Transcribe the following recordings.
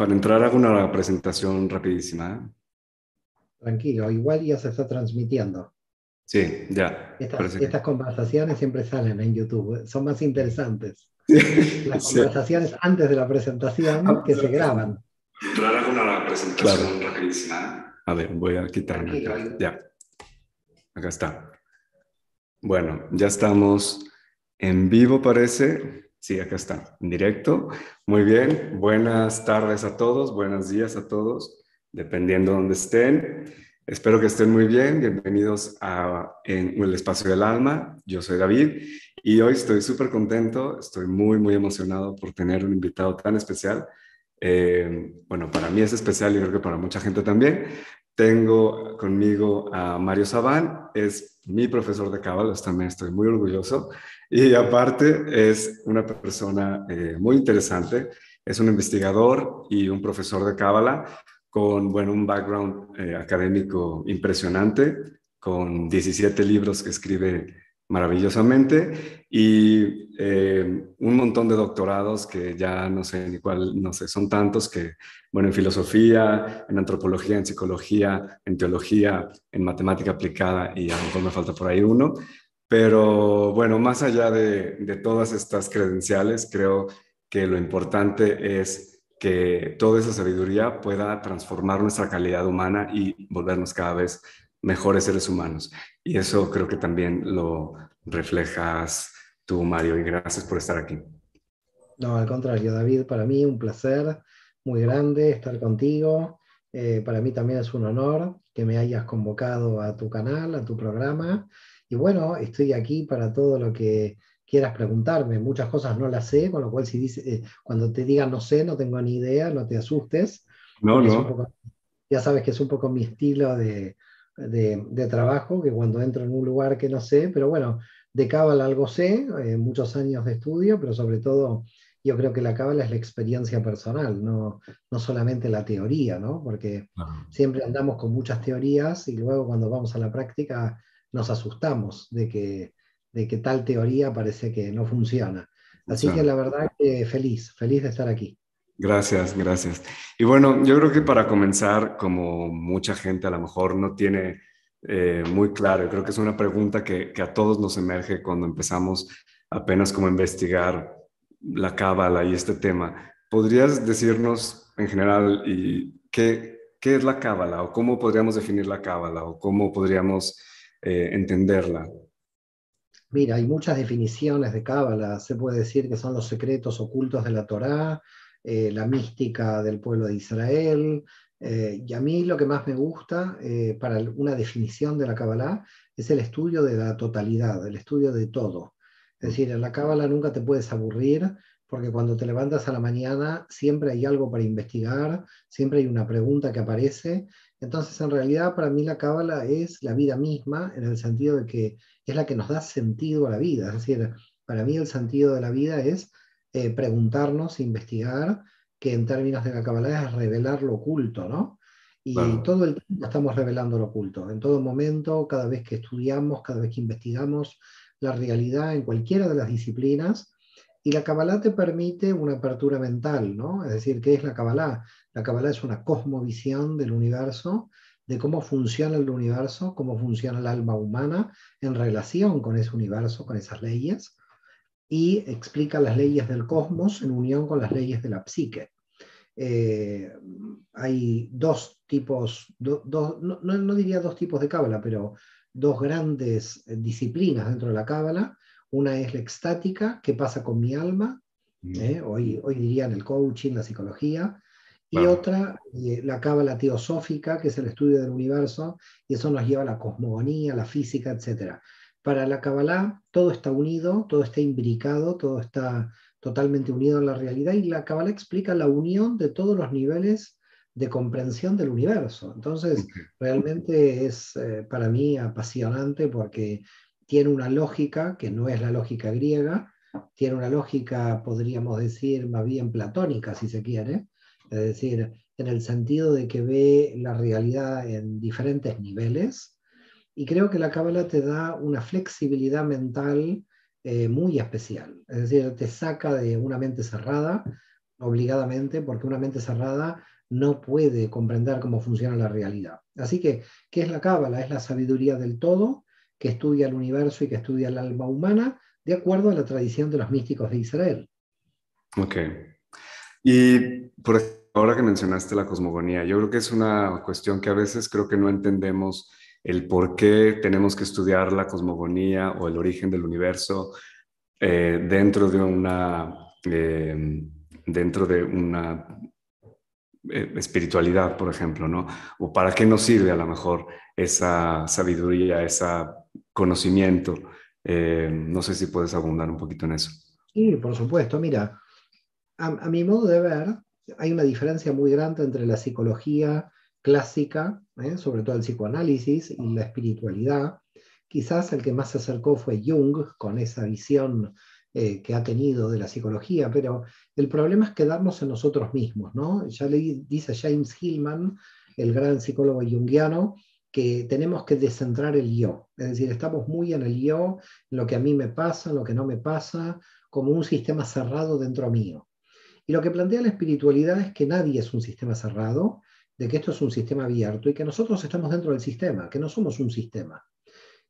para entrar hago una presentación rapidísima. Tranquilo, igual ya se está transmitiendo. Sí, ya. Estas, conversaciones siempre salen en YouTube, son más interesantes. Las conversaciones antes de la presentación que se graban. Entrar hago una presentación rapidísima. A ver, voy a quitarme. Ya. Acá está. Bueno, ya estamos en vivo, parece. Sí, acá está, en directo. Muy bien. Buenas tardes a todos, buenos días a todos, dependiendo de dónde estén. Espero que estén muy bien. Bienvenidos a en el espacio del alma. Yo soy David y hoy estoy súper contento. Estoy muy, muy emocionado por tener un invitado tan especial. Eh, bueno, para mí es especial y creo que para mucha gente también. Tengo conmigo a Mario Sabán, es mi profesor de Cábala, también estoy muy orgulloso. Y aparte es una persona eh, muy interesante, es un investigador y un profesor de Cábala con bueno, un background eh, académico impresionante, con 17 libros que escribe maravillosamente y eh, un montón de doctorados que ya no sé ni cuál, no sé, son tantos que, bueno, en filosofía, en antropología, en psicología, en teología, en matemática aplicada y a lo mejor me falta por ahí uno. Pero bueno, más allá de, de todas estas credenciales, creo que lo importante es que toda esa sabiduría pueda transformar nuestra calidad humana y volvernos cada vez mejores seres humanos. Y eso creo que también lo reflejas tú, Mario, y gracias por estar aquí. No, al contrario, David, para mí un placer muy grande estar contigo. Eh, para mí también es un honor que me hayas convocado a tu canal, a tu programa. Y bueno, estoy aquí para todo lo que quieras preguntarme. Muchas cosas no las sé, con lo cual si dice, eh, cuando te diga no sé, no tengo ni idea, no te asustes. No, no. ya sabes que es un poco mi estilo de, de, trabajo, que cuando entro en un lugar que no sé, pero bueno, de cábala algo sé, eh, muchos años de estudio, pero sobre todo yo creo que la cábala es la experiencia personal, no, no solamente la teoría, ¿no? Porque siempre andamos con muchas teorías y luego cuando vamos a la práctica nos asustamos de que, de que tal teoría parece que no funciona. Así que la verdad que feliz, feliz de estar aquí. Gracias, gracias. Y bueno, yo creo que para comenzar, como mucha gente a lo mejor no tiene eh, muy claro, creo que es una pregunta que, a todos nos emerge cuando empezamos apenas como a investigar la cábala y este tema. ¿Podrías decirnos en general y qué, qué es la cábala o cómo podríamos definir la cábala o cómo podríamos eh, entenderla? Mira, hay muchas definiciones de cábala. Se puede decir que son los secretos ocultos de la Torá, eh, la mística del pueblo de Israel. Eh, y a mí lo que más me gusta eh, para una definición de la Kabbalah es el estudio de la totalidad, el estudio de todo. Es decir, en la Kabbalah nunca te puedes aburrir porque cuando te levantas a la mañana siempre hay algo para investigar, siempre hay una pregunta que aparece. Entonces, en realidad, para mí la Cábala es la vida misma, en el sentido de que es la que nos da sentido a la vida. Es decir, para mí el sentido de la vida es eh, preguntarnos, investigar, que en términos de la Kabbalah es revelar lo oculto, ¿no? Y todo el tiempo estamos revelando lo oculto. En todo momento, cada vez que estudiamos, cada vez que investigamos la realidad en cualquiera de las disciplinas, y la Kabbalah te permite una apertura mental, ¿no? Es decir, ¿qué es la Kabbalah? La Kabbalah es una cosmovisión del universo, de cómo funciona el universo, cómo funciona el alma humana en relación con ese universo, con esas leyes, y explica las leyes del cosmos en unión con las leyes de la psique. Eh, hay dos tipos, no, diría dos tipos de cábala, pero dos grandes eh, disciplinas dentro de la cábala. Una es la extática, ¿qué pasa con mi alma? Mm. Eh, hoy, hoy dirían el coaching, la psicología. Y otra, la cábala teosófica, que es el estudio del universo, y eso nos lleva a la cosmogonía, la física, etc. Para la Kabbalah todo está unido, todo está imbricado, todo está totalmente unido en la realidad y la Kabbalah explica la unión de todos los niveles de comprensión del universo. Entonces, realmente es eh, para mí apasionante porque tiene una lógica que no es la lógica griega, tiene una lógica, podríamos decir, más bien platónica, si se quiere, es decir, en el sentido de que ve la realidad en diferentes niveles, y creo que la cábala te da una flexibilidad mental eh, muy especial. Es decir, te saca de una mente cerrada, obligadamente, porque una mente cerrada no puede comprender cómo funciona la realidad. Así que, ¿qué es la cábala? Es la sabiduría del todo que estudia el universo y que estudia el alma humana de acuerdo a la tradición de los místicos de Israel. Ok. Y por ahora que mencionaste la cosmogonía, yo creo que es una cuestión que a veces creo que no entendemos el por qué tenemos que estudiar la cosmogonía o el origen del universo eh, dentro de una, eh, dentro de una eh, espiritualidad, por ejemplo, ¿no? O para qué nos sirve a lo mejor esa sabiduría, ese conocimiento. no sé si puedes abundar un poquito en eso. Sí, por supuesto. Mira, a mi modo de ver, hay una diferencia muy grande entre la psicología clásica, ¿eh? sobre todo el psicoanálisis y la espiritualidad. Quizás el que más se acercó fue Jung con esa visión eh, que ha tenido de la psicología, pero el problema es quedarnos en nosotros mismos, ¿no? Ya le dice James Hillman, el gran psicólogo junguiano, que tenemos que descentrar el yo, es decir, estamos muy en el yo, en lo que a mí me pasa, lo que no me pasa, como un sistema cerrado dentro mío. Y lo que plantea la espiritualidad es que nadie es un sistema cerrado, de que esto es un sistema abierto y que nosotros estamos dentro del sistema, que no somos un sistema,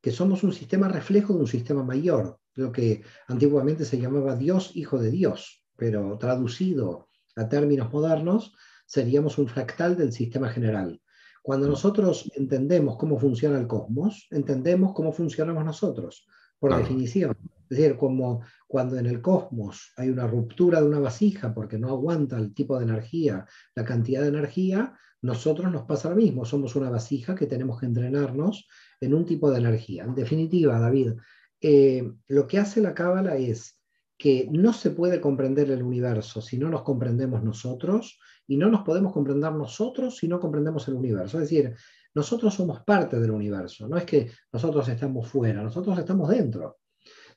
que somos un sistema reflejo de un sistema mayor, lo que antiguamente se llamaba Dios, hijo de Dios, pero traducido a términos modernos, seríamos un fractal del sistema general. Cuando mm. nosotros entendemos cómo funciona el cosmos, entendemos cómo funcionamos nosotros, por definición. Es decir, como cuando en el cosmos hay una ruptura de una vasija porque no aguanta el tipo de energía, la cantidad de energía, nosotros nos pasa lo mismo. Somos una vasija que tenemos que entrenarnos en un tipo de energía. En definitiva, David, eh, lo que hace la cábala es que no se puede comprender el universo si no nos comprendemos nosotros y no nos podemos comprender nosotros si no comprendemos el universo. Es decir, nosotros somos parte del universo, no es que nosotros estamos fuera, nosotros estamos dentro.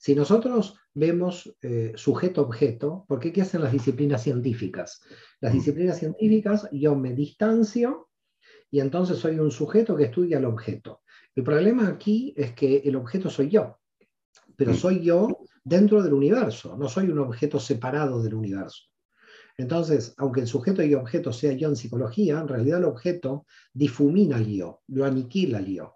Si nosotros vemos eh, sujeto-objeto, ¿por qué qué hacen las disciplinas científicas? Las mm. disciplinas científicas, yo me distancio y entonces soy un sujeto que estudia el objeto. El problema aquí es que el objeto soy yo, pero mm. soy yo dentro del universo, no soy un objeto separado del universo. Entonces, aunque el sujeto y objeto sea yo en psicología, en realidad el objeto difumina al yo, lo aniquila al yo.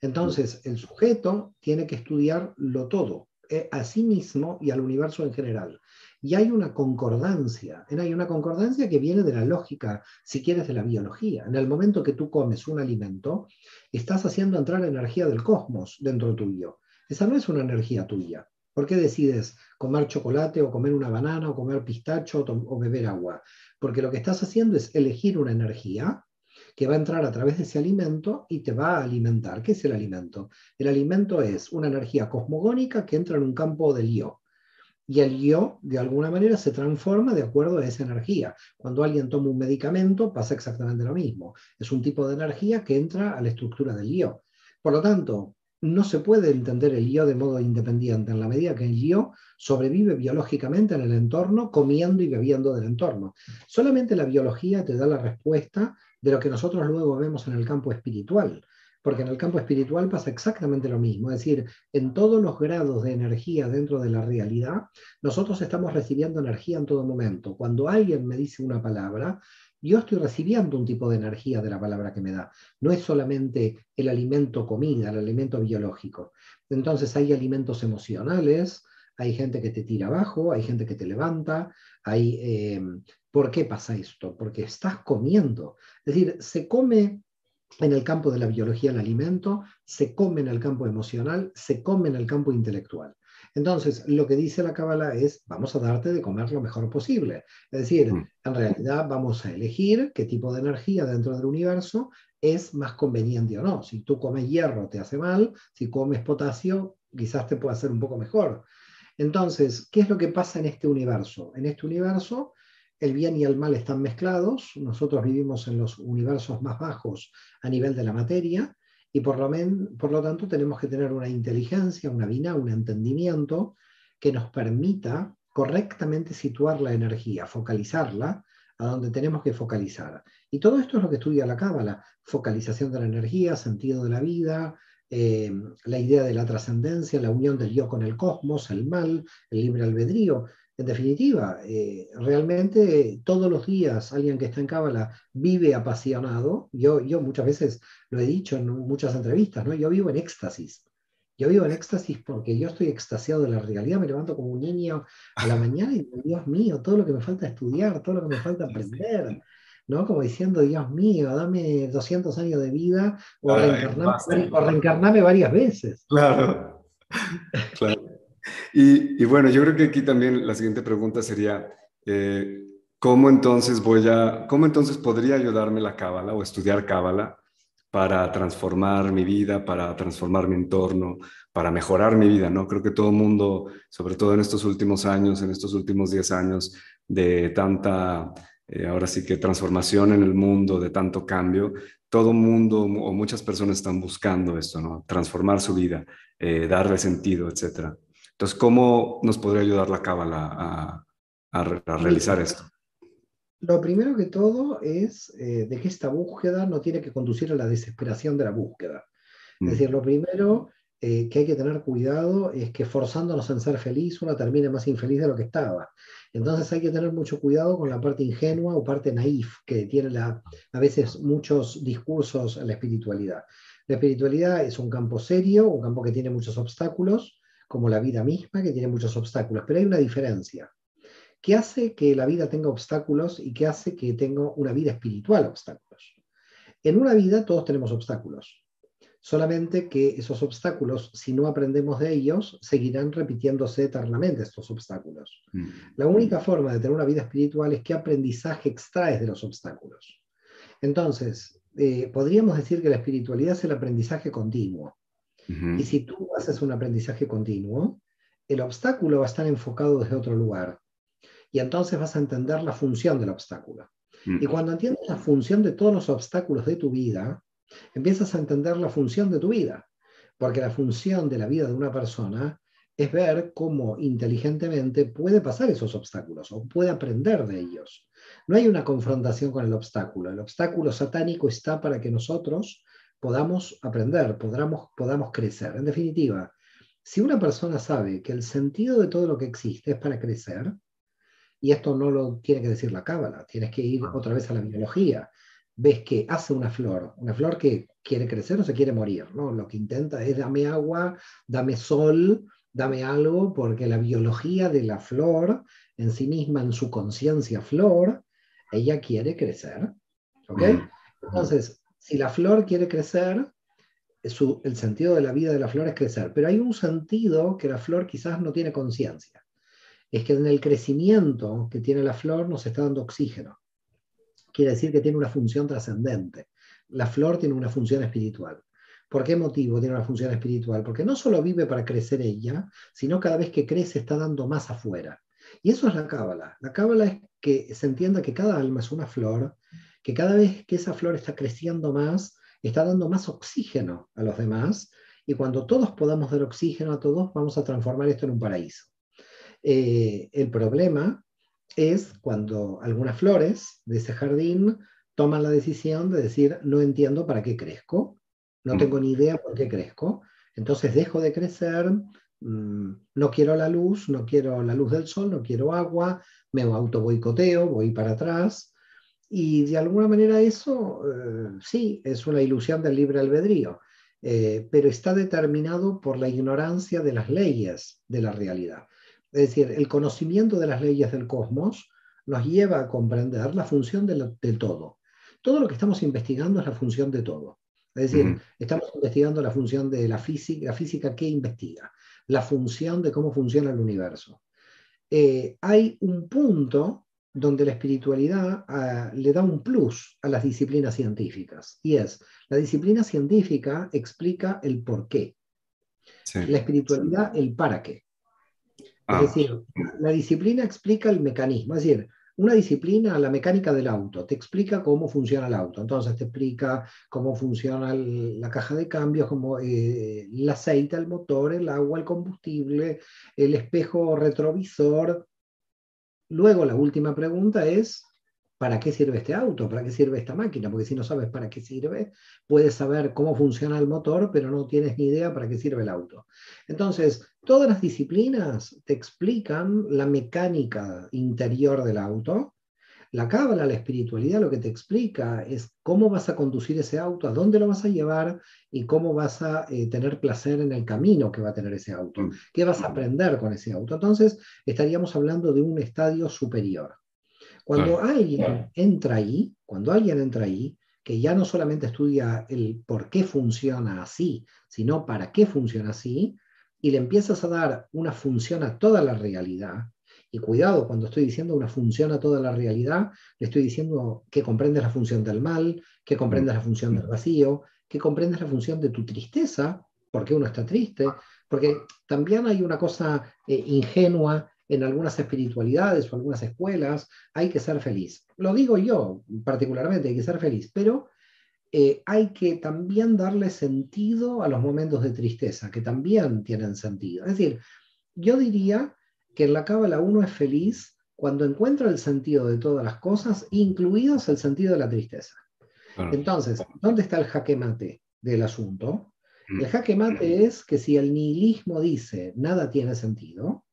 Entonces, el sujeto tiene que estudiar lo todo, a sí mismo y al universo en general. Y hay una concordancia, hay una concordancia que viene de la lógica, si quieres, de la biología. En el momento que tú comes un alimento, estás haciendo entrar energía del cosmos dentro tuyo. Esa no es una energía tuya. ¿Por qué decides comer chocolate o comer una banana o comer pistacho o beber agua? Porque lo que estás haciendo es elegir una energía que va a entrar a través de ese alimento y te va a alimentar. ¿Qué es el alimento? El alimento es una energía cosmogónica que entra en un campo del yo. Y el yo, de alguna manera, se transforma de acuerdo a esa energía. Cuando alguien toma un medicamento, pasa exactamente lo mismo. Es un tipo de energía que entra a la estructura del yo. Por lo tanto, no se puede entender el yo de modo independiente en la medida que el yo sobrevive biológicamente en el entorno, comiendo y bebiendo del entorno. Solamente la biología te da la respuesta de lo que nosotros luego vemos en el campo espiritual, porque en el campo espiritual pasa exactamente lo mismo, es decir, en todos los grados de energía dentro de la realidad, nosotros estamos recibiendo energía en todo momento. Cuando alguien me dice una palabra, yo estoy recibiendo un tipo de energía de la palabra que me da. No es solamente el alimento comida, el alimento biológico. Entonces hay alimentos emocionales, hay gente que te tira abajo, hay gente que te levanta, hay eh, ¿Por qué pasa esto? Porque estás comiendo. Es decir, se come en el campo de la biología el alimento, se come en el campo emocional, se come en el campo intelectual. Entonces, lo que dice la Cábala es, vamos a darte de comer lo mejor posible. Es decir, mm. en realidad vamos a elegir qué tipo de energía dentro del universo es más conveniente o no. Si tú comes hierro te hace mal, si comes potasio quizás te pueda hacer un poco mejor. Entonces, ¿qué es lo que pasa en este universo? En este universo el bien y el mal están mezclados, nosotros vivimos en los universos más bajos a nivel de la materia y por lo, tanto tenemos que tener una inteligencia, una vina, un entendimiento que nos permita correctamente situar la energía, focalizarla a donde tenemos que focalizar. Y todo esto es lo que estudia la Cábala, focalización de la energía, sentido de la vida, eh, la idea de la trascendencia, la unión del yo con el cosmos, el mal, el libre albedrío. En definitiva, eh, realmente todos los días alguien que está en Cábala vive apasionado. Yo, yo muchas veces lo he dicho en muchas entrevistas, ¿no? Yo vivo en éxtasis. Yo vivo en éxtasis porque yo estoy extasiado de la realidad, me levanto como un niño a la mañana y digo, Dios mío, todo lo que me falta estudiar, todo lo que me falta aprender, ¿no? Como diciendo, Dios mío, dame 200 años de vida o, o reencarnarme varias veces. Claro, claro. Y, bueno, yo creo que aquí también la siguiente pregunta sería, eh, ¿cómo entonces voy a, cómo entonces podría ayudarme la cábala o estudiar cábala para transformar mi vida, para transformar mi entorno, para mejorar mi vida, ¿no? Creo que todo el mundo, sobre todo en estos últimos años, en estos últimos 10 años de tanta, eh, ahora sí que transformación en el mundo, de tanto cambio, todo mundo o muchas personas están buscando esto, ¿no? Transformar su vida, eh, darle sentido, etcétera. Entonces, ¿cómo nos podría ayudar la Cábala a, realizar esto? Lo primero que todo es eh, de que esta búsqueda no tiene que conducir a la desesperación de la búsqueda. Es mm. decir, lo primero eh, que hay que tener cuidado es que forzándonos en ser feliz uno termine más infeliz de lo que estaba. Entonces hay que tener mucho cuidado con la parte ingenua o parte naif que tiene la, a veces muchos discursos en la espiritualidad. La espiritualidad es un campo serio, un campo que tiene muchos obstáculos, como la vida misma, que tiene muchos obstáculos, pero hay una diferencia. ¿Qué hace que la vida tenga obstáculos y qué hace que tenga una vida espiritual obstáculos? En una vida todos tenemos obstáculos, solamente que esos obstáculos, si no aprendemos de ellos, seguirán repitiéndose eternamente estos obstáculos. Mm. La única forma de tener una vida espiritual es qué aprendizaje extraes de los obstáculos. Entonces, eh, podríamos decir que la espiritualidad es el aprendizaje continuo. Y si tú haces un aprendizaje continuo, el obstáculo va a estar enfocado desde otro lugar. Y entonces vas a entender la función del obstáculo. Y cuando entiendes la función de todos los obstáculos de tu vida, empiezas a entender la función de tu vida. Porque la función de la vida de una persona es ver cómo inteligentemente puede pasar esos obstáculos o puede aprender de ellos. No hay una confrontación con el obstáculo. El obstáculo satánico está para que nosotros podamos aprender, podamos, podamos crecer. En definitiva, si una persona sabe que el sentido de todo lo que existe es para crecer, y esto no lo tiene que decir la cábala, tienes que ir otra vez a la biología, ves que hace una flor, una flor que quiere crecer o se quiere morir, ¿no? Lo que intenta es dame agua, dame sol, dame algo, porque la biología de la flor en sí misma, en su conciencia flor, ella quiere crecer. ¿Ok? Entonces, si la flor quiere crecer, el sentido de la vida de la flor es crecer, pero hay un sentido que la flor quizás no tiene conciencia. Es que en el crecimiento que tiene la flor nos está dando oxígeno. Quiere decir que tiene una función trascendente. La flor tiene una función espiritual. ¿Por qué motivo tiene una función espiritual? Porque no solo vive para crecer ella, sino cada vez que crece está dando más afuera. Y eso es la cábala. La cábala es que se entienda que cada alma es una flor que cada vez que esa flor está creciendo más, está dando más oxígeno a los demás, y cuando todos podamos dar oxígeno a todos, vamos a transformar esto en un paraíso. Eh, el problema es cuando algunas flores de ese jardín toman la decisión de decir, no entiendo para qué crezco, no mm. tengo ni idea por qué crezco, entonces dejo de crecer, mm, no quiero la luz, no quiero la luz del sol, no quiero agua, me auto boicoteo, voy para atrás, y de alguna manera eso, eh, sí, es una ilusión del libre albedrío, eh, pero está determinado por la ignorancia de las leyes de la realidad. Es decir, el conocimiento de las leyes del cosmos nos lleva a comprender la función del todo. Todo lo que estamos investigando es la función de todo. Es decir, estamos investigando la función de la física, la física que investiga, la función de cómo funciona el universo. Eh, hay un punto donde la espiritualidad ah, le da un plus a las disciplinas científicas. Y es, la disciplina científica explica el por qué. La espiritualidad el para qué. Es ah. decir, la disciplina explica el mecanismo. Es decir, una disciplina, la mecánica del auto, te explica cómo funciona el auto. Entonces te explica cómo funciona la caja de cambios, como eh, el aceite, el motor, el agua, el combustible, el espejo retrovisor, Luego la última pregunta es, ¿para qué sirve este auto? ¿Para qué sirve esta máquina? Porque si no sabes para qué sirve, puedes saber cómo funciona el motor, pero no tienes ni idea para qué sirve el auto. Entonces, todas las disciplinas te explican la mecánica interior del auto. La cábala, la espiritualidad, lo que te explica es cómo vas a conducir ese auto, a dónde lo vas a llevar y cómo vas a eh, tener placer en el camino que va a tener ese auto, mm. qué vas a aprender con ese auto. Entonces, estaríamos hablando de un estadio superior. Cuando alguien entra ahí, cuando alguien entra ahí, que ya no solamente estudia el por qué funciona así, sino para qué funciona así, y le empiezas a dar una función a toda la realidad, y cuidado, cuando estoy diciendo una función a toda la realidad, le estoy diciendo que comprendes la función del mal, que comprendes la función del vacío, que comprendes la función de tu tristeza, porque uno está triste, porque también hay una cosa eh, ingenua en algunas espiritualidades o algunas escuelas, hay que ser feliz. Lo digo yo particularmente, hay que ser feliz, pero eh, hay que también darle sentido a los momentos de tristeza, que también tienen sentido. Es decir, yo diría que en la cábala uno es feliz cuando encuentra el sentido de todas las cosas, incluidos el sentido de la tristeza. Entonces, ¿dónde está el jaque mate del asunto? El mm. jaque mate es que si el nihilismo dice nada tiene sentido,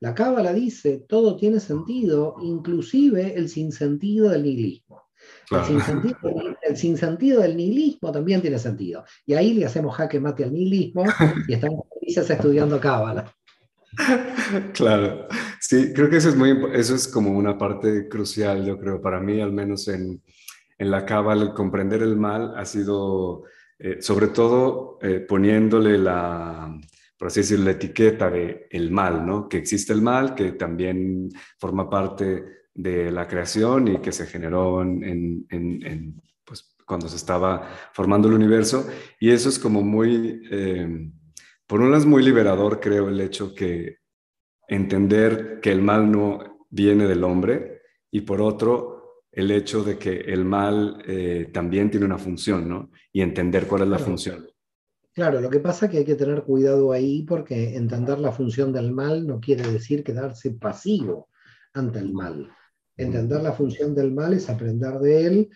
la cábala dice, todo tiene sentido, inclusive el sinsentido del nihilismo. El, sinsentido, del nihilismo también tiene sentido. Y ahí le hacemos jaque mate al nihilismo y estamos felices estudiando cábala. Claro, sí, creo que eso es, muy, eso es como una parte crucial, yo creo, para mí, al menos en, en la cábala, comprender el mal ha sido, eh, sobre todo, eh, poniéndole la, por así decirlo, la etiqueta de el mal, ¿no? Que existe el mal, que también forma parte de la creación y que se generó en, en, pues, cuando se estaba formando el universo. Y eso es como muy, eh, por un lado es muy liberador, creo, el hecho que entender que el mal no viene del hombre y por otro, el hecho de que el mal eh, también tiene una función, ¿no? Y entender cuál es la función. Claro, lo que pasa es que hay que tener cuidado ahí porque entender la función del mal no quiere decir quedarse pasivo ante el mal. Entender la función del mal es aprender de él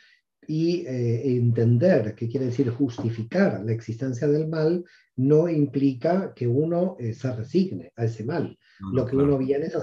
y eh, entender, que quiere decir justificar la existencia del mal, no implica que uno eh, se resigne a ese mal. lo que uno viene es a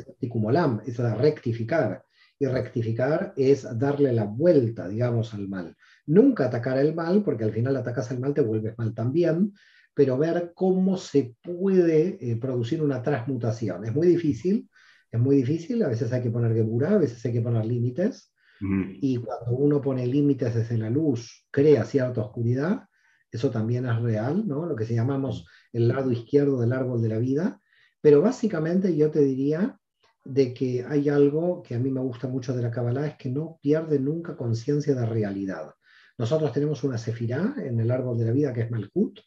es a rectificar. Y rectificar es darle la vuelta, digamos, al mal. Nunca atacar el mal, porque al final atacas el mal, te vuelves mal también, pero ver cómo se puede eh, producir una transmutación. Es muy difícil, es muy difícil, a veces hay que poner gebura, a veces hay que poner límites, y cuando uno pone límites desde la luz, crea cierta oscuridad, eso también es real, ¿no? Lo que se llamamos el lado izquierdo del árbol de la vida, pero básicamente yo te diría de que hay algo que a mí me gusta mucho de la Kabbalah, es que no pierde nunca conciencia de realidad. Nosotros tenemos una sefirá en el árbol de la vida que es Malkut,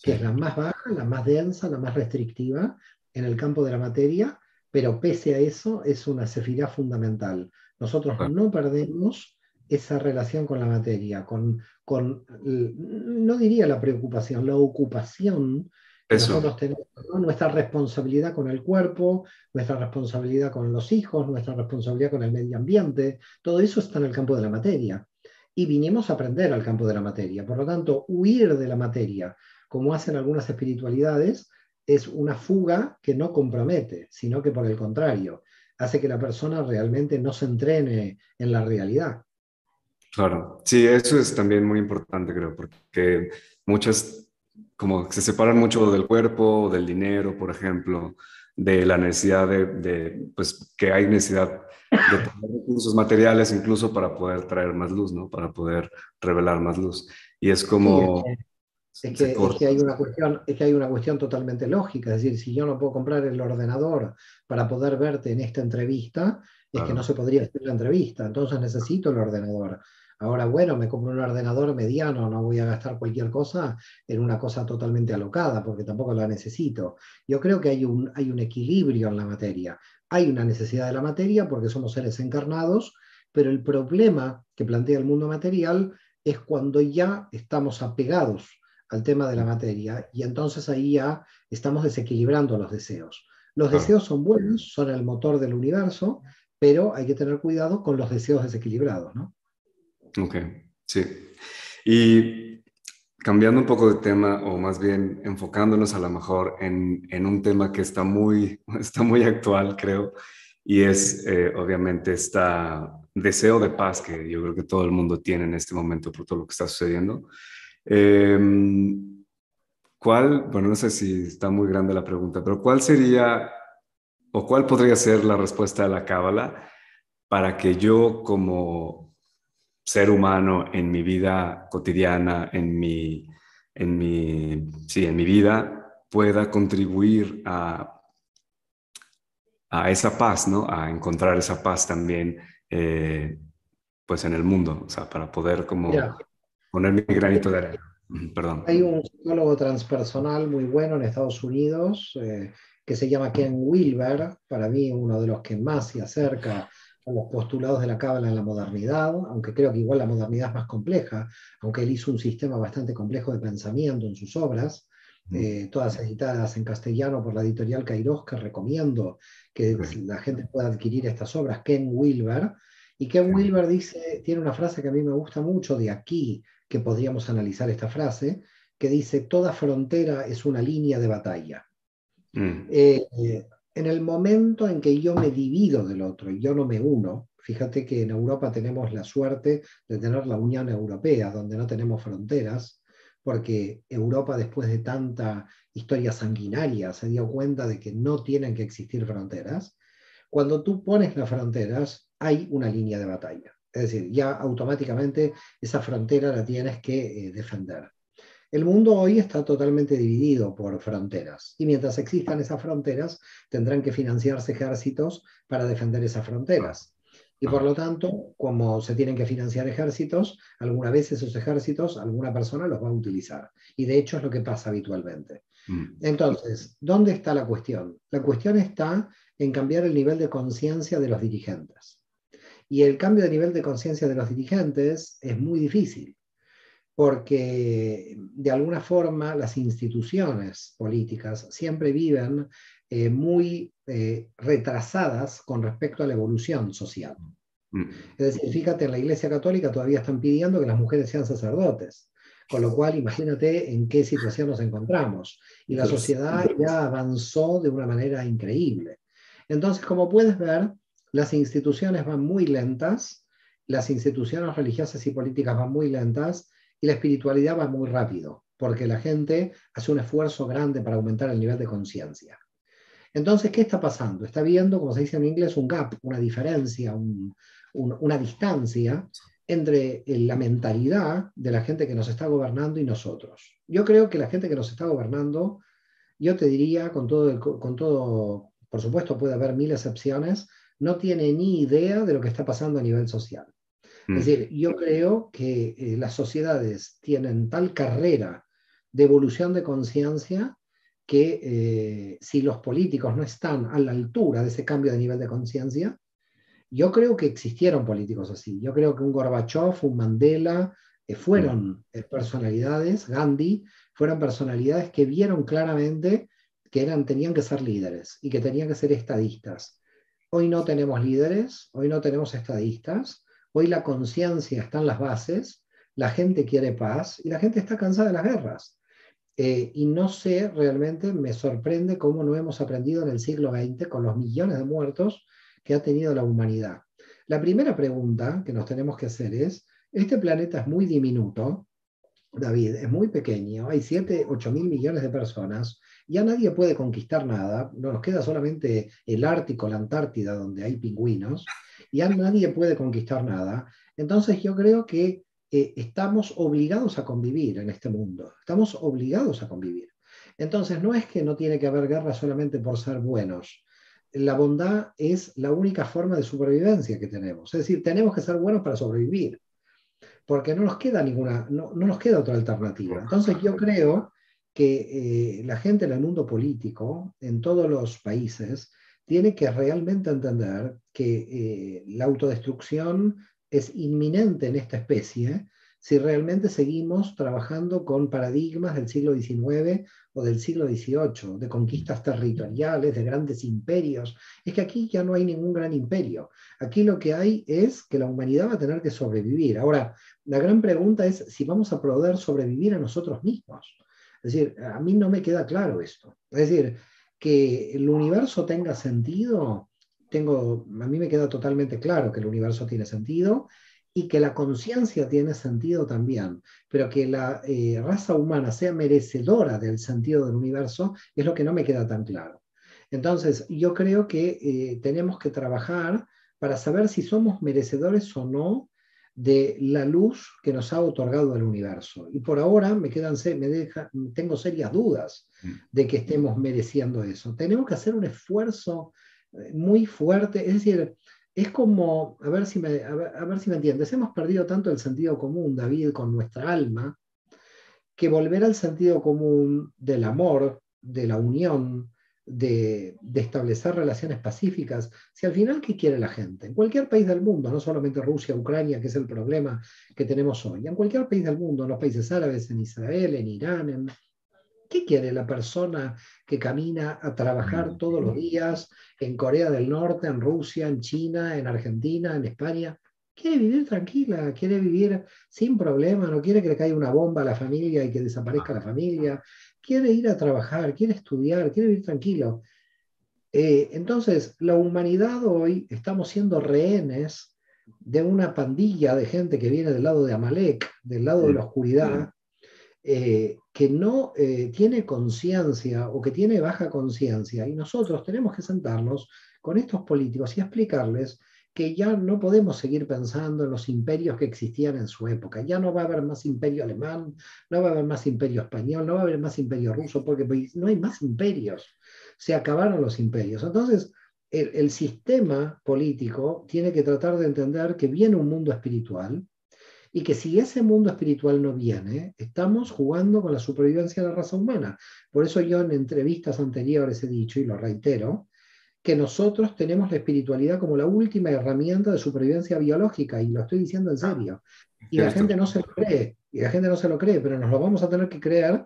que es la más baja, la más densa, la más restrictiva en el campo de la materia, pero pese a eso es una sefirá fundamental. Nosotros no perdemos esa relación con la materia, con, con no diría la preocupación, la ocupación nosotros tenemos nuestra responsabilidad con el cuerpo, nuestra responsabilidad con los hijos, nuestra responsabilidad con el medio ambiente, todo eso está en el campo de la materia. Y vinimos a aprender al campo de la materia. Por lo tanto, huir de la materia, como hacen algunas espiritualidades, es una fuga que no compromete, sino que por el contrario, hace que la persona realmente no se entrene en la realidad. Claro, sí, eso es también muy importante, creo, porque muchas como se separan mucho del cuerpo, del dinero, por ejemplo, de la necesidad de, pues que hay necesidad de tener recursos materiales incluso para poder traer más luz, ¿no? Para poder revelar más luz. Y es como... es, que, hay una cuestión, es que hay una cuestión totalmente lógica, es decir, si yo no puedo comprar el ordenador para poder verte en esta entrevista, es que no se podría hacer la entrevista, entonces necesito el ordenador. Ahora, bueno, me compro un ordenador mediano, no voy a gastar cualquier cosa en una cosa totalmente alocada, porque tampoco la necesito. Yo creo que hay un, hay un equilibrio en la materia. Hay una necesidad de la materia porque somos seres encarnados, pero el problema que plantea el mundo material es cuando ya estamos apegados al tema de la materia y entonces ahí ya estamos desequilibrando los deseos. Los deseos son buenos, son el motor del universo, pero hay que tener cuidado con los deseos desequilibrados, ¿no? Ok, sí. Y cambiando un poco de tema, o más bien enfocándonos a lo mejor en, en un tema que está muy, está muy actual, creo, y es eh, obviamente este deseo de paz que yo creo que todo el mundo tiene en este momento por todo lo que está sucediendo. Em, ¿Cuál, bueno, no sé si está muy grande la pregunta, pero cuál sería o cuál podría ser la respuesta de la cábala para que yo como ser humano en mi vida cotidiana, en mi, en mi, sí, en mi vida, pueda contribuir a a esa paz, ¿no? A encontrar esa paz también, eh, pues en el mundo, o sea, para poder como poner mi granito de arena. Perdón. Hay un psicólogo transpersonal muy bueno en Estados Unidos eh, que se llama Ken Wilber, para mí uno de los que más se acerca a los postulados de la cábala en la modernidad, aunque creo que igual la modernidad es más compleja, aunque él hizo un sistema bastante complejo de pensamiento en sus obras. Eh, todas editadas en castellano por la editorial Kairos, que recomiendo que la gente pueda adquirir estas obras, Ken Wilber. Y Ken Wilber dice, tiene una frase que a mí me gusta mucho, de aquí que podríamos analizar esta frase, que dice, toda frontera es una línea de batalla. Mm. Eh, en el momento en que yo me divido del otro y yo no me uno, fíjate que en Europa tenemos la suerte de tener la Unión Europea, donde no tenemos fronteras, porque Europa después de tanta historia sanguinaria se dio cuenta de que no tienen que existir fronteras. Cuando tú pones las fronteras, hay una línea de batalla. Es decir, ya automáticamente esa frontera la tienes que eh, defender. El mundo hoy está totalmente dividido por fronteras y mientras existan esas fronteras tendrán que financiarse ejércitos para defender esas fronteras. Y por lo tanto, como se tienen que financiar ejércitos, alguna vez esos ejércitos, alguna persona los va a utilizar. Y de hecho es lo que pasa habitualmente. Mm. Entonces, ¿dónde está la cuestión? La cuestión está en cambiar el nivel de conciencia de los dirigentes. Y el cambio de nivel de conciencia de los dirigentes es muy difícil, porque de alguna forma las instituciones políticas siempre viven eh, muy eh, retrasadas con respecto a la evolución social. Mm. Es decir, fíjate, en la Iglesia Católica todavía están pidiendo que las mujeres sean sacerdotes, con lo cual imagínate en qué situación nos encontramos. Y la sociedad ya avanzó de una manera increíble. Entonces, como puedes ver, las instituciones van muy lentas, las instituciones religiosas y políticas van muy lentas y la espiritualidad va muy rápido, porque la gente hace un esfuerzo grande para aumentar el nivel de conciencia. Entonces, ¿qué está pasando? Está viendo, como se dice en inglés, un gap, una diferencia, una distancia entre la mentalidad de la gente que nos está gobernando y nosotros. Yo creo que la gente que nos está gobernando, yo te diría, con todo, con todo por supuesto puede haber mil excepciones, no tiene ni idea de lo que está pasando a nivel social. Es mm. decir, yo creo que eh, las sociedades tienen tal carrera de evolución de conciencia que eh, si los políticos no están a la altura de ese cambio de nivel de conciencia, yo creo que existieron políticos así. Yo creo que un Gorbachev, un Mandela, eh, fueron eh, personalidades, Gandhi, fueron personalidades que vieron claramente que eran, tenían que ser líderes y que tenían que ser estadistas. Hoy no tenemos líderes, hoy no tenemos estadistas, hoy la conciencia está en las bases, la gente quiere paz y la gente está cansada de las guerras. Eh, y no sé, realmente me sorprende cómo no hemos aprendido en el siglo XX con los millones de muertos que ha tenido la humanidad. La primera pregunta que nos tenemos que hacer es, este planeta es muy diminuto, David, es muy pequeño, hay 7, 8 mil millones de personas, ya nadie puede conquistar nada, nos queda solamente el Ártico, la Antártida, donde hay pingüinos, ya nadie puede conquistar nada. Entonces yo creo que eh, estamos obligados a convivir en este mundo, estamos obligados a convivir. Entonces, no es que no tiene que haber guerra solamente por ser buenos. La bondad es la única forma de supervivencia que tenemos. Es decir, tenemos que ser buenos para sobrevivir, porque no nos queda ninguna, no, nos queda otra alternativa. Entonces, yo creo que eh, la gente en el mundo político, en todos los países, tiene que realmente entender que eh, la autodestrucción es inminente en esta especie, si realmente seguimos trabajando con paradigmas del siglo XIX o del siglo XVIII, de conquistas territoriales, de grandes imperios. Es que aquí ya no hay ningún gran imperio. Aquí lo que hay es que la humanidad va a tener que sobrevivir. Ahora, la gran pregunta es si vamos a poder sobrevivir a nosotros mismos. Es decir, a mí no me queda claro esto. Es decir, que el universo tenga sentido, tengo, a mí me queda totalmente claro que el universo tiene sentido y que la conciencia tiene sentido también, pero que la eh, raza humana sea merecedora del sentido del universo es lo que no me queda tan claro. Entonces, yo creo que eh, tenemos que trabajar para saber si somos merecedores o no de la luz que nos ha otorgado el universo. Y por ahora me quedan, me deja, tengo serias dudas mm. de que estemos mereciendo eso. Tenemos que hacer un esfuerzo eh, muy fuerte, es decir, es como, a ver, si me, a ver, si me entiendes, hemos perdido tanto el sentido común, David, con nuestra alma, que volver al sentido común del amor, de la unión, de, establecer relaciones pacíficas, si al final, ¿qué quiere la gente? En cualquier país del mundo, no solamente Rusia, Ucrania, que es el problema que tenemos hoy, en cualquier país del mundo, en los países árabes, en Israel, en Irán, en... ¿qué quiere la persona que camina a trabajar todos los días en Corea del Norte, en Rusia, en China, en Argentina, en España? Quiere vivir tranquila, quiere vivir sin problema, no quiere que le caiga una bomba a la familia y que desaparezca la familia, quiere ir a trabajar, quiere estudiar, quiere vivir tranquilo. Eh, entonces, la humanidad hoy estamos siendo rehenes de una pandilla de gente que viene del lado de Amalek, del lado de la oscuridad, eh, que no eh, tiene conciencia o que tiene baja conciencia. Y nosotros tenemos que sentarnos con estos políticos y explicarles que ya no podemos seguir pensando en los imperios que existían en su época. Ya no va a haber más imperio alemán, no va a haber más imperio español, no va a haber más imperio ruso, porque pues, no hay más imperios. Se acabaron los imperios. Entonces, el, el sistema político tiene que tratar de entender que viene un mundo espiritual y que si ese mundo espiritual no viene, estamos jugando con la supervivencia de la raza humana. Por eso yo en entrevistas anteriores he dicho, y lo reitero, que nosotros tenemos la espiritualidad como la última herramienta de supervivencia biológica, y lo estoy diciendo en serio. Y la gente no se lo cree, y la gente no se lo cree, pero nos lo vamos a tener que creer.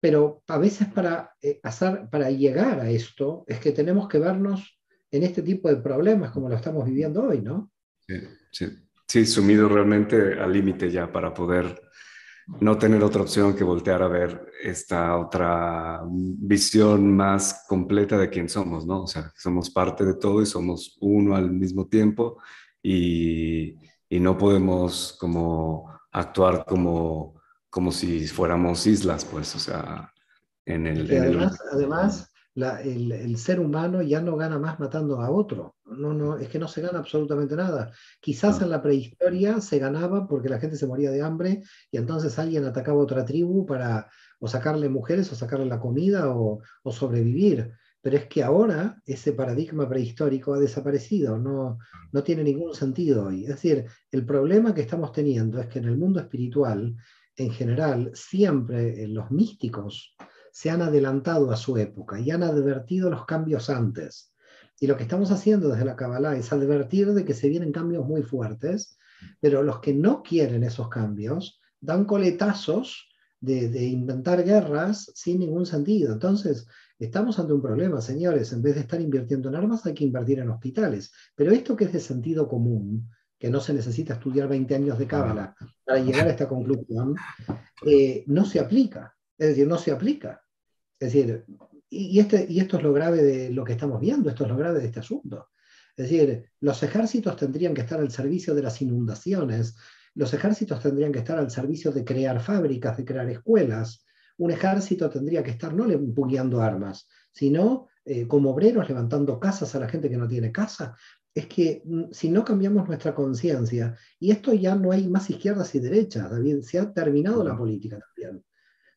Pero a veces para, eh, hacer, para llegar a esto es que tenemos que vernos en este tipo de problemas como lo estamos viviendo hoy, ¿no? Sí, sí. sí sumido realmente al límite ya para poder no tener otra opción que voltear a ver esta otra visión más completa de quién somos, ¿no? O sea, somos parte de todo y somos uno al mismo tiempo y, no podemos como actuar como, como si fuéramos islas, pues, o sea, en el... además el, ser humano ya no gana más matando a otro. No, no, es que no se gana absolutamente nada. Quizás en la prehistoria se ganaba porque la gente se moría de hambre y entonces alguien atacaba a otra tribu para o sacarle mujeres o sacarle la comida o, o sobrevivir. Pero es que ahora ese paradigma prehistórico ha desaparecido, no, no tiene ningún sentido hoy. Es decir, el problema que estamos teniendo es que en el mundo espiritual, en general, siempre los místicos, se han adelantado a su época y han advertido los cambios antes. Y lo que estamos haciendo desde la Kabbalah es advertir de que se vienen cambios muy fuertes, pero los que no quieren esos cambios dan coletazos de, inventar guerras sin ningún sentido. Entonces, estamos ante un problema, señores. En vez de estar invirtiendo en armas, hay que invertir en hospitales. Pero esto que es de sentido común, que no se necesita estudiar 20 años de Cábala para llegar a esta conclusión, eh, no se aplica. Es decir, no se aplica. Es decir, y, este, y esto es lo grave de lo que estamos viendo, esto es lo grave de este asunto. Es decir, los ejércitos tendrían que estar al servicio de las inundaciones, los ejércitos tendrían que estar al servicio de crear fábricas, de crear escuelas. Un ejército tendría que estar no empuñando armas, sino eh, como obreros levantando casas a la gente que no tiene casa. Es que mm, si no cambiamos nuestra conciencia, y esto ya no hay más izquierdas y derechas, David, se ha terminado la política también.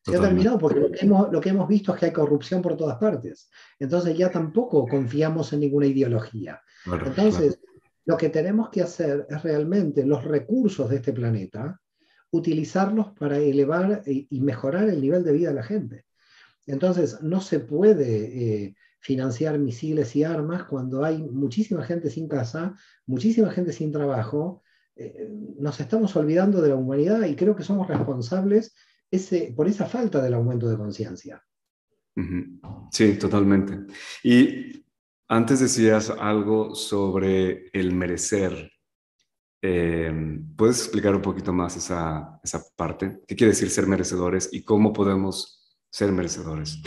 Se ha terminado porque lo que, hemos, lo que hemos visto es que hay corrupción por todas partes. Entonces ya tampoco confiamos en ninguna ideología. Entonces, lo que tenemos que hacer es realmente los recursos de este planeta, utilizarlos para elevar y mejorar el nivel de vida de la gente. Entonces, no se puede eh, financiar misiles y armas cuando hay muchísima gente sin casa, muchísima gente sin trabajo, eh, nos estamos olvidando de la humanidad y creo que somos responsables ese, por esa falta del aumento de conciencia. Sí, totalmente. Y antes decías algo sobre el merecer. Em, ¿Puedes explicar un poquito más esa, esa parte? ¿Qué quiere decir ser merecedores y cómo podemos ser merecedores?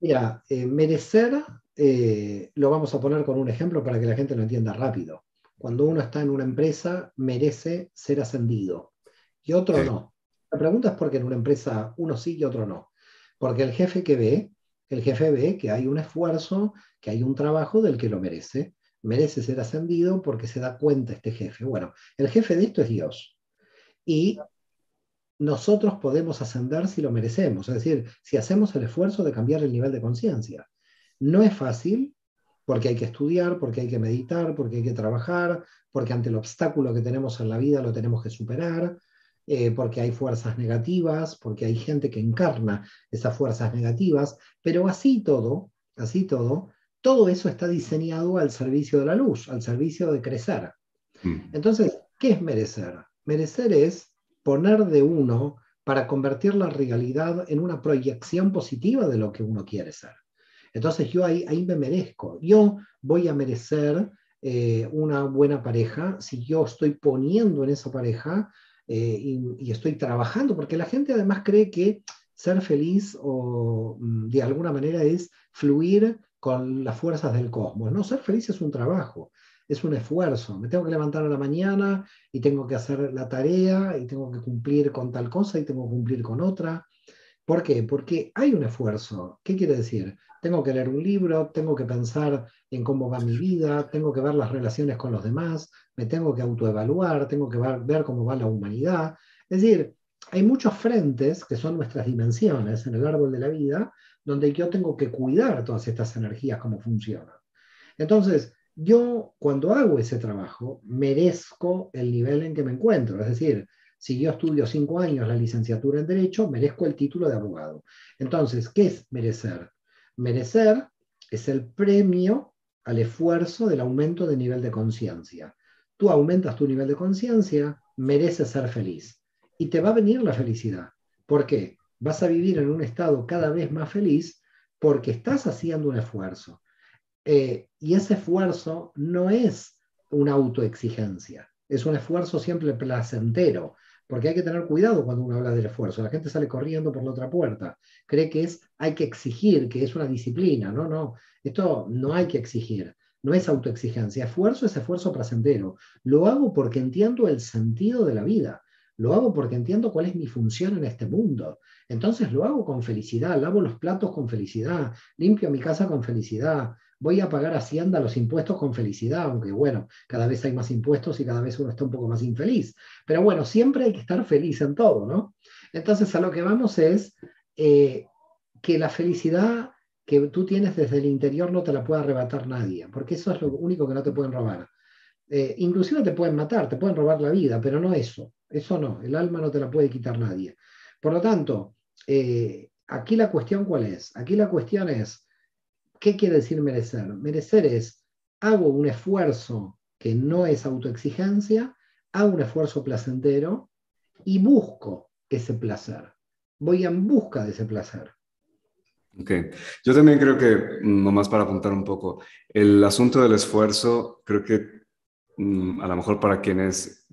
Mira, eh, merecer eh, lo vamos a poner con un ejemplo para que la gente lo entienda rápido. Cuando uno está en una empresa, merece ser ascendido y otro no. La pregunta es por qué en una empresa uno sí y otro no. Porque el jefe que ve, el jefe ve que hay un esfuerzo, que hay un trabajo del que lo merece. Merece ser ascendido porque se da cuenta este jefe. Bueno, el jefe de esto es Dios. Y nosotros podemos ascender si lo merecemos, es decir, si hacemos el esfuerzo de cambiar el nivel de conciencia. No es fácil, porque hay que estudiar, porque hay que meditar, porque hay que trabajar, porque ante el obstáculo que tenemos en la vida lo tenemos que superar, eh, porque hay fuerzas negativas, porque hay gente que encarna esas fuerzas negativas, pero así todo, así todo, todo eso está diseñado al servicio de la luz, al servicio de crecer. Mm. Entonces, ¿qué es merecer? Merecer es poner de uno para convertir la realidad en una proyección positiva de lo que uno quiere ser. Entonces yo ahí, ahí me merezco. Yo voy a merecer eh, una buena pareja si yo estoy poniendo en esa pareja eh, y, estoy trabajando, porque la gente además cree que ser feliz o mm, de alguna manera es fluir con las fuerzas del cosmos. No, ser feliz es un trabajo es un esfuerzo. Me tengo que levantar a la mañana y tengo que hacer la tarea y tengo que cumplir con tal cosa y tengo que cumplir con otra. ¿Por qué? Porque hay un esfuerzo. ¿Qué quiere decir? Tengo que leer un libro, tengo que pensar en cómo va mi vida, tengo que ver las relaciones con los demás, me tengo que autoevaluar, tengo que ver, cómo va la humanidad. Es decir, hay muchos frentes que son nuestras dimensiones en el árbol de la vida, donde yo tengo que cuidar todas estas energías, cómo funcionan. Entonces, yo cuando hago ese trabajo merezco el nivel en que me encuentro. Es decir, si yo estudio cinco años la licenciatura en Derecho, merezco el título de abogado. Entonces, ¿qué es merecer? Merecer es el premio al esfuerzo del aumento de nivel de conciencia. Tú aumentas tu nivel de conciencia, mereces ser feliz. Y te va a venir la felicidad. ¿Por qué? Vas a vivir en un estado cada vez más feliz porque estás haciendo un esfuerzo. Eh, y ese esfuerzo no es una autoexigencia, es un esfuerzo siempre placentero, porque hay que tener cuidado cuando uno habla del esfuerzo. La gente sale corriendo por la otra puerta, cree que es, hay que exigir, que es una disciplina. No, no, esto no hay que exigir, no es autoexigencia. Esfuerzo es esfuerzo placentero. Lo hago porque entiendo el sentido de la vida. Lo hago porque entiendo cuál es mi función en este mundo. Entonces lo hago con felicidad, lavo los platos con felicidad, limpio mi casa con felicidad, voy a pagar Hacienda los impuestos con felicidad, aunque bueno, cada vez hay más impuestos y cada vez uno está un poco más infeliz. Pero bueno, siempre hay que estar feliz en todo, ¿no? Entonces a lo que vamos es eh, que la felicidad que tú tienes desde el interior no te la puede arrebatar nadie, porque eso es lo único que no te pueden robar. Eh, inclusive te pueden matar, te pueden robar la vida, pero no eso, eso no, el alma no te la puede quitar nadie. Por lo tanto, eh, aquí la cuestión cuál es? Aquí la cuestión es, ¿Qué quiere decir merecer? Merecer es, hago un esfuerzo que no es autoexigencia, hago un esfuerzo placentero y busco ese placer. Voy en busca de ese placer. Ok, yo también creo que, nomás para apuntar un poco, el asunto del esfuerzo, creo que mm, a lo mejor para quien es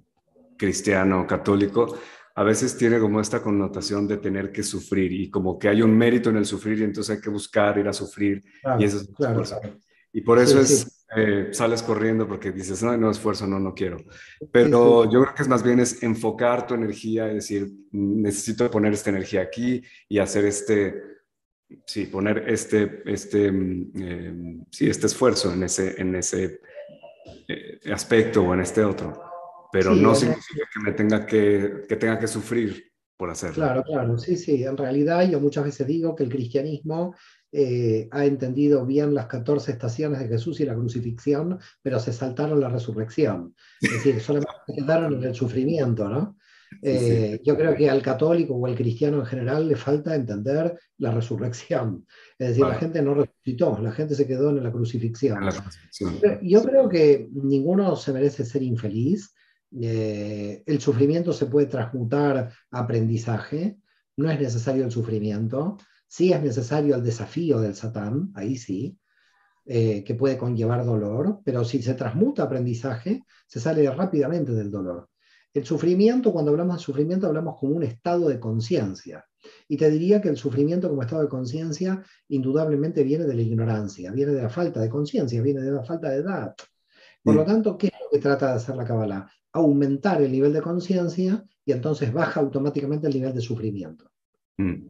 cristiano, católico, a veces tiene como esta connotación de tener que sufrir y como que hay un mérito en el sufrir y entonces hay que buscar ir a sufrir y eso es claro, Y por eso es, eh, sales corriendo porque dices, no, no esfuerzo, no, no quiero. Pero yo creo que es más bien es enfocar tu energía y decir, necesito poner esta energía aquí y hacer este, sí, poner este, este, mm, eh, sí, este esfuerzo en ese, en ese eh, aspecto o en este otro pero no significa que me tenga que, que tenga que sufrir por hacerlo. Claro, claro, sí, sí. En realidad yo muchas veces digo que el cristianismo eh, ha entendido bien las 14 estaciones de Jesús y la crucifixión, pero se saltaron la resurrección. Es decir, solamente quedaron en el sufrimiento, ¿no? Eh, yo creo que al católico o al cristiano en general le falta entender la resurrección. Es decir, la gente no resucitó, la gente se quedó en la crucifixión. Yo creo que ninguno se merece ser infeliz eh, el sufrimiento se puede transmutar a aprendizaje, no es necesario el sufrimiento, sí es necesario el desafío del Satán, ahí sí, eh, que puede conllevar dolor, pero si se transmuta a aprendizaje, se sale rápidamente del dolor. El sufrimiento, cuando hablamos de sufrimiento, hablamos como un estado de conciencia. Y te diría que el sufrimiento como estado de conciencia indudablemente viene de la ignorancia, viene de la falta de conciencia, viene de la falta de edad. Por lo tanto, ¿qué es lo que trata de hacer la Kabbalah? Aumentar el nivel de conciencia y entonces baja automáticamente el nivel de sufrimiento. Mm.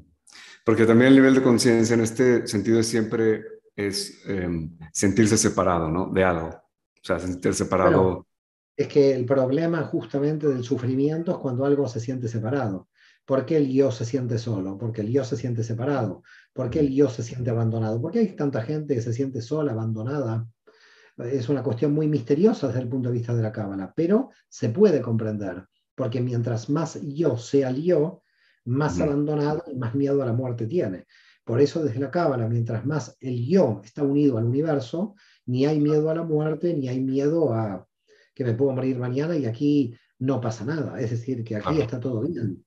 Porque también el nivel de conciencia en este sentido siempre es em, sentirse separado, ¿no? De algo. O sea, sentirse separado. es que el problema justamente del sufrimiento es cuando algo se siente separado. ¿Por qué el yo se siente solo? Porque el yo se siente separado. ¿Por qué el yo se siente abandonado? ¿Por qué hay tanta gente que se siente sola, abandonada? Es una cuestión muy misteriosa desde el punto de vista de la cábala, pero se puede comprender, porque mientras más yo sea el yo, más abandonado y más miedo a la muerte tiene. Por eso desde la cábala, mientras más el yo está unido al universo, ni hay miedo a la muerte, ni hay miedo a que me puedo morir mañana y aquí no pasa nada. Es decir, que aquí está todo bien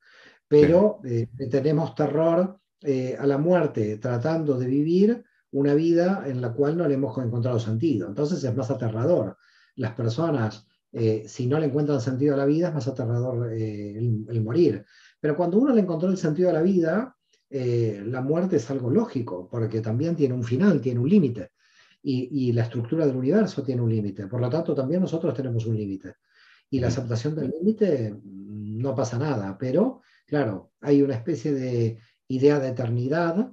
pero eh, tenemos terror eh, a la muerte tratando de vivir una vida en la cual no le hemos encontrado sentido. Entonces es más aterrador. Las personas, eh, si no le encuentran sentido a la vida, es más aterrador el, morir. Pero cuando uno le encontró el sentido a la vida, la muerte es algo lógico, porque también tiene un final, tiene un límite. Y, y, la estructura del universo tiene un límite. Por lo tanto, también nosotros tenemos un límite. Y la aceptación del límite mm, no pasa nada, pero Claro, hay una especie de idea de eternidad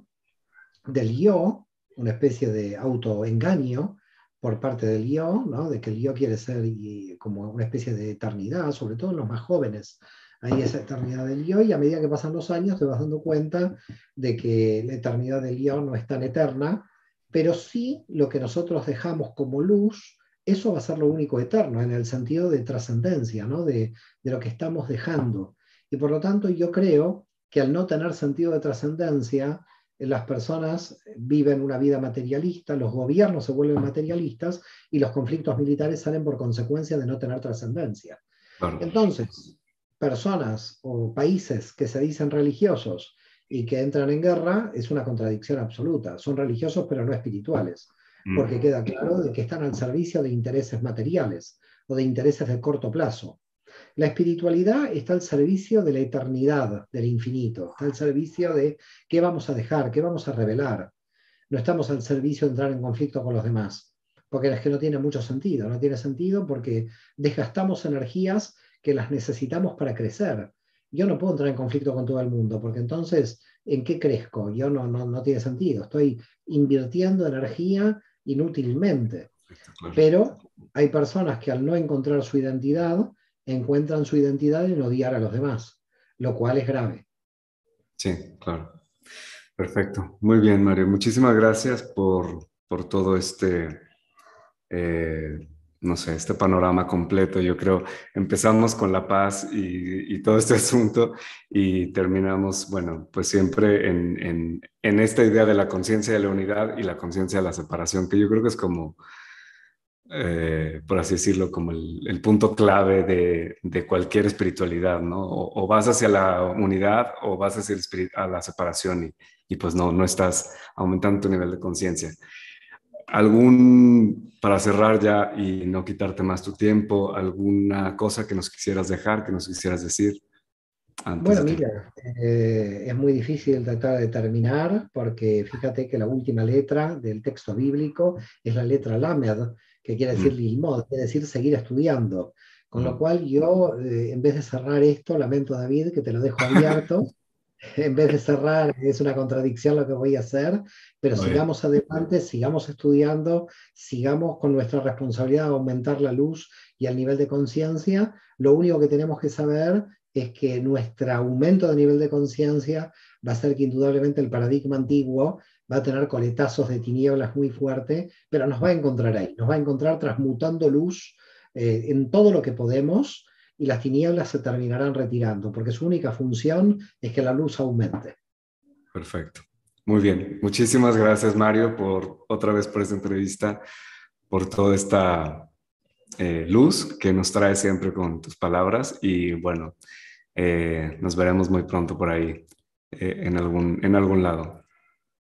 del yo, una especie de autoengaño por parte del yo, ¿no? de que el yo quiere ser como una especie de eternidad, sobre todo en los más jóvenes. Hay esa eternidad del yo y a medida que pasan los años te vas dando cuenta de que la eternidad del yo no es tan eterna, pero sí lo que nosotros dejamos como luz, eso va a ser lo único eterno, en el sentido de trascendencia, ¿no? de, lo que estamos dejando. Y por lo tanto yo creo que al no tener sentido de trascendencia, las personas viven una vida materialista, los gobiernos se vuelven materialistas y los conflictos militares salen por consecuencia de no tener trascendencia. Entonces, personas o países que se dicen religiosos y que entran en guerra es una contradicción absoluta. Son religiosos pero no espirituales, porque queda claro de que están al servicio de intereses materiales o de intereses de corto plazo. La espiritualidad está al servicio de la eternidad, del infinito, está al servicio de qué vamos a dejar, qué vamos a revelar. No estamos al servicio de entrar en conflicto con los demás, porque es que no tiene mucho sentido, no tiene sentido porque desgastamos energías que las necesitamos para crecer. Yo no puedo entrar en conflicto con todo el mundo, porque entonces, ¿en qué crezco? Yo no, no, no tiene sentido, estoy invirtiendo energía inútilmente. Pero hay personas que al no encontrar su identidad, encuentran su identidad en odiar a los demás, lo cual es grave. Sí, claro. Perfecto. Muy bien, Mario. Muchísimas gracias por, todo este, eh, no sé, este panorama completo. Yo creo, empezamos con la paz y, todo este asunto y terminamos, bueno, pues siempre en, en esta idea de la conciencia de la unidad y la conciencia de la separación, que yo creo que es como eh, por así decirlo, como el, punto clave de, de, cualquier espiritualidad, ¿no? O, vas hacia la unidad o vas hacia el a la separación y, y, pues no, no estás aumentando tu nivel de conciencia. ¿Algún, para cerrar ya y no quitarte más tu tiempo, alguna cosa que nos quisieras dejar, que nos quisieras decir? bueno, mira, eh, es muy difícil tratar de terminar porque fíjate que la última letra del texto bíblico es la letra Lamed, que quiere decir mm. Lilmod, quiere decir seguir estudiando. Con lo mm. cual yo, eh, en vez de cerrar esto, lamento David, que te lo dejo abierto, en vez de cerrar, es una contradicción lo que voy a hacer, pero sigamos adelante, sigamos estudiando, sigamos con nuestra responsabilidad de aumentar la luz y el nivel de conciencia. Lo único que tenemos que saber es que nuestro aumento de nivel de conciencia va a ser que indudablemente el paradigma antiguo va a tener coletazos de tinieblas muy fuerte, pero nos va a encontrar ahí, nos va a encontrar transmutando luz eh, en todo lo que podemos y las tinieblas se terminarán retirando, porque su única función es que la luz aumente. Perfecto. Muy bien. Muchísimas gracias, Mario, por otra vez por esta entrevista, por toda esta eh, luz que nos trae siempre con tus palabras y bueno, eh, nos veremos muy pronto por ahí en, algún, en algún lado.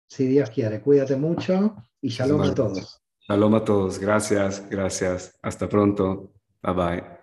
Si Dios quiere, cuídate mucho y shalom a todos. Shalom a todos, gracias, gracias. Hasta pronto. Bye bye.